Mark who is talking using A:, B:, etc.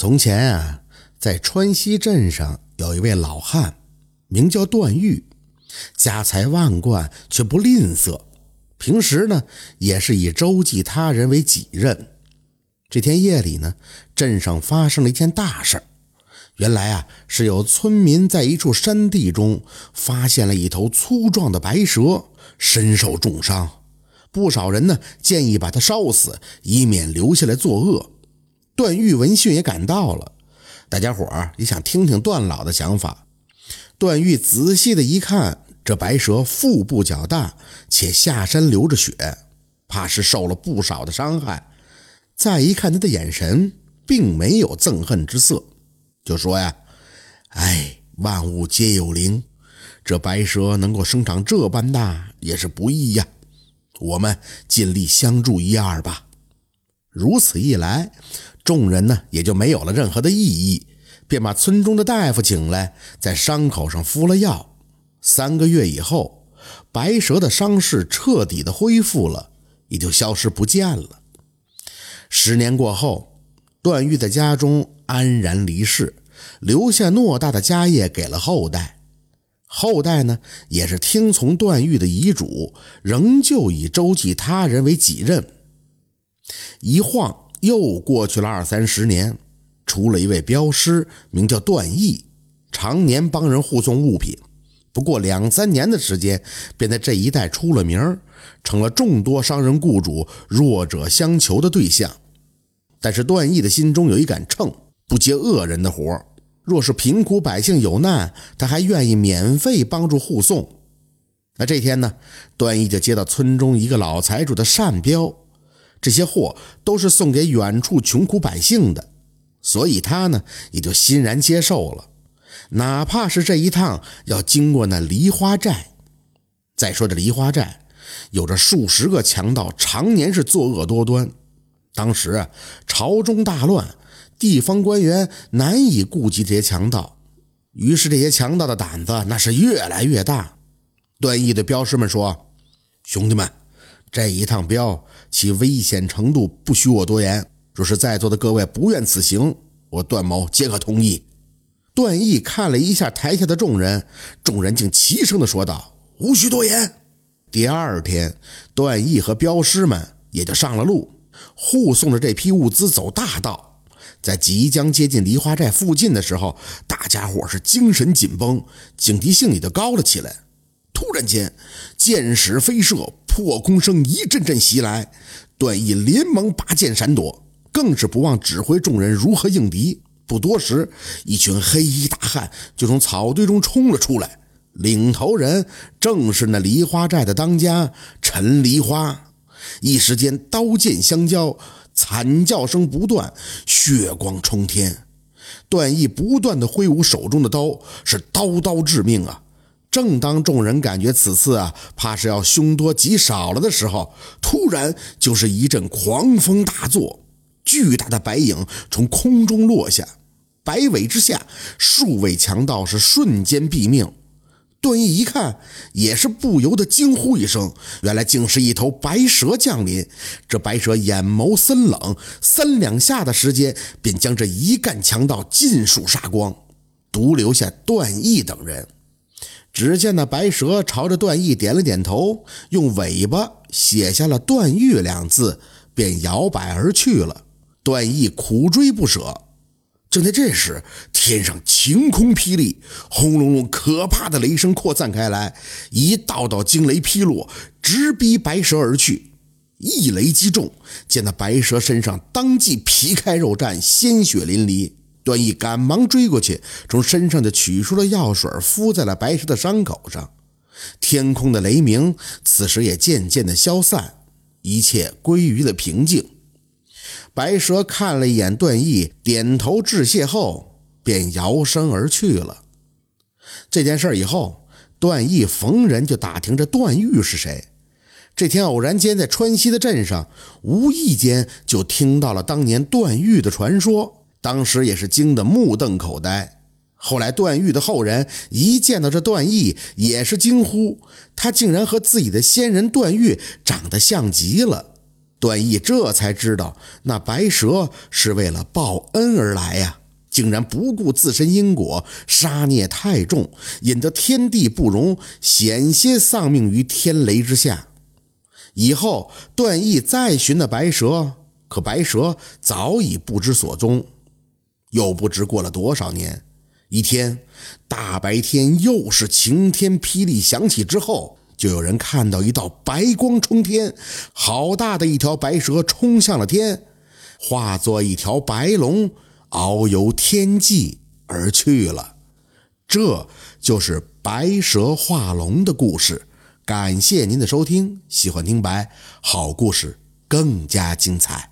A: 从前啊，在川西镇上有一位老汉，名叫段誉，家财万贯却不吝啬，平时呢也是以周济他人为己任。这天夜里呢，镇上发生了一件大事原来啊，是有村民在一处山地中发现了一头粗壮的白蛇，身受重伤。不少人呢建议把它烧死，以免留下来作恶。段誉闻讯也赶到了，大家伙儿也想听听段老的想法。段誉仔细的一看，这白蛇腹部较大，且下身流着血，怕是受了不少的伤害。再一看他的眼神，并没有憎恨之色。就说呀，哎，万物皆有灵，这白蛇能够生长这般大也是不易呀。我们尽力相助一二吧。如此一来，众人呢也就没有了任何的异议，便把村中的大夫请来，在伤口上敷了药。三个月以后，白蛇的伤势彻底的恢复了，也就消失不见了。十年过后，段誉在家中。安然离世，留下偌大的家业给了后代。后代呢，也是听从段誉的遗嘱，仍旧以周济他人为己任。一晃又过去了二三十年，出了一位镖师，名叫段义，常年帮人护送物品。不过两三年的时间，便在这一带出了名成了众多商人雇主弱者相求的对象。但是段义的心中有一杆秤。不接恶人的活若是贫苦百姓有难，他还愿意免费帮助护送。那这天呢，段义就接到村中一个老财主的善镖，这些货都是送给远处穷苦百姓的，所以他呢也就欣然接受了，哪怕是这一趟要经过那梨花寨。再说这梨花寨，有着数十个强盗，常年是作恶多端。当时啊，朝中大乱。地方官员难以顾及这些强盗，于是这些强盗的胆子那是越来越大。段义对镖师们说：“兄弟们，这一趟镖其危险程度不需我多言。若是在座的各位不愿此行，我段某皆可同意。”段义看了一下台下的众人，众人竟齐声的说道：“无需多言。”第二天，段义和镖师们也就上了路，护送着这批物资走大道。在即将接近梨花寨附近的时候，大家伙是精神紧绷，警惕性也就高了起来。突然间，箭矢飞射，破空声一阵阵袭来，段义连忙拔剑闪躲，更是不忘指挥众人如何应敌。不多时，一群黑衣大汉就从草堆中冲了出来，领头人正是那梨花寨的当家陈梨花。一时间，刀剑相交。惨叫声不断，血光冲天。段义不断的挥舞手中的刀，是刀刀致命啊！正当众人感觉此次啊，怕是要凶多吉少了的时候，突然就是一阵狂风大作，巨大的白影从空中落下，白尾之下，数位强盗是瞬间毙命。段毅一看，也是不由得惊呼一声：“原来竟是一头白蛇降临！”这白蛇眼眸森冷，三两下的时间，便将这一干强盗尽数杀光，独留下段毅等人。只见那白蛇朝着段义点了点头，用尾巴写下了“段誉”两字，便摇摆而去了。段义苦追不舍。正在这时，天上晴空霹雳，轰隆隆，可怕的雷声扩散开来，一道道惊雷劈落，直逼白蛇而去。一雷击中，见那白蛇身上当即皮开肉绽，鲜血淋漓。段毅赶忙追过去，从身上就取出了药水，敷在了白蛇的伤口上。天空的雷鸣此时也渐渐的消散，一切归于了平静。白蛇看了一眼段毅，点头致谢后，便摇身而去了。这件事以后，段毅逢人就打听着段誉是谁。这天偶然间在川西的镇上，无意间就听到了当年段誉的传说，当时也是惊得目瞪口呆。后来段誉的后人一见到这段义，也是惊呼，他竟然和自己的先人段誉长得像极了。段誉这才知道，那白蛇是为了报恩而来呀，竟然不顾自身因果，杀孽太重，引得天地不容，险些丧命于天雷之下。以后段誉再寻那白蛇，可白蛇早已不知所踪。又不知过了多少年，一天大白天，又是晴天霹雳响起之后。就有人看到一道白光冲天，好大的一条白蛇冲向了天，化作一条白龙，遨游天际而去了。这就是白蛇化龙的故事。感谢您的收听，喜欢听白好故事更加精彩。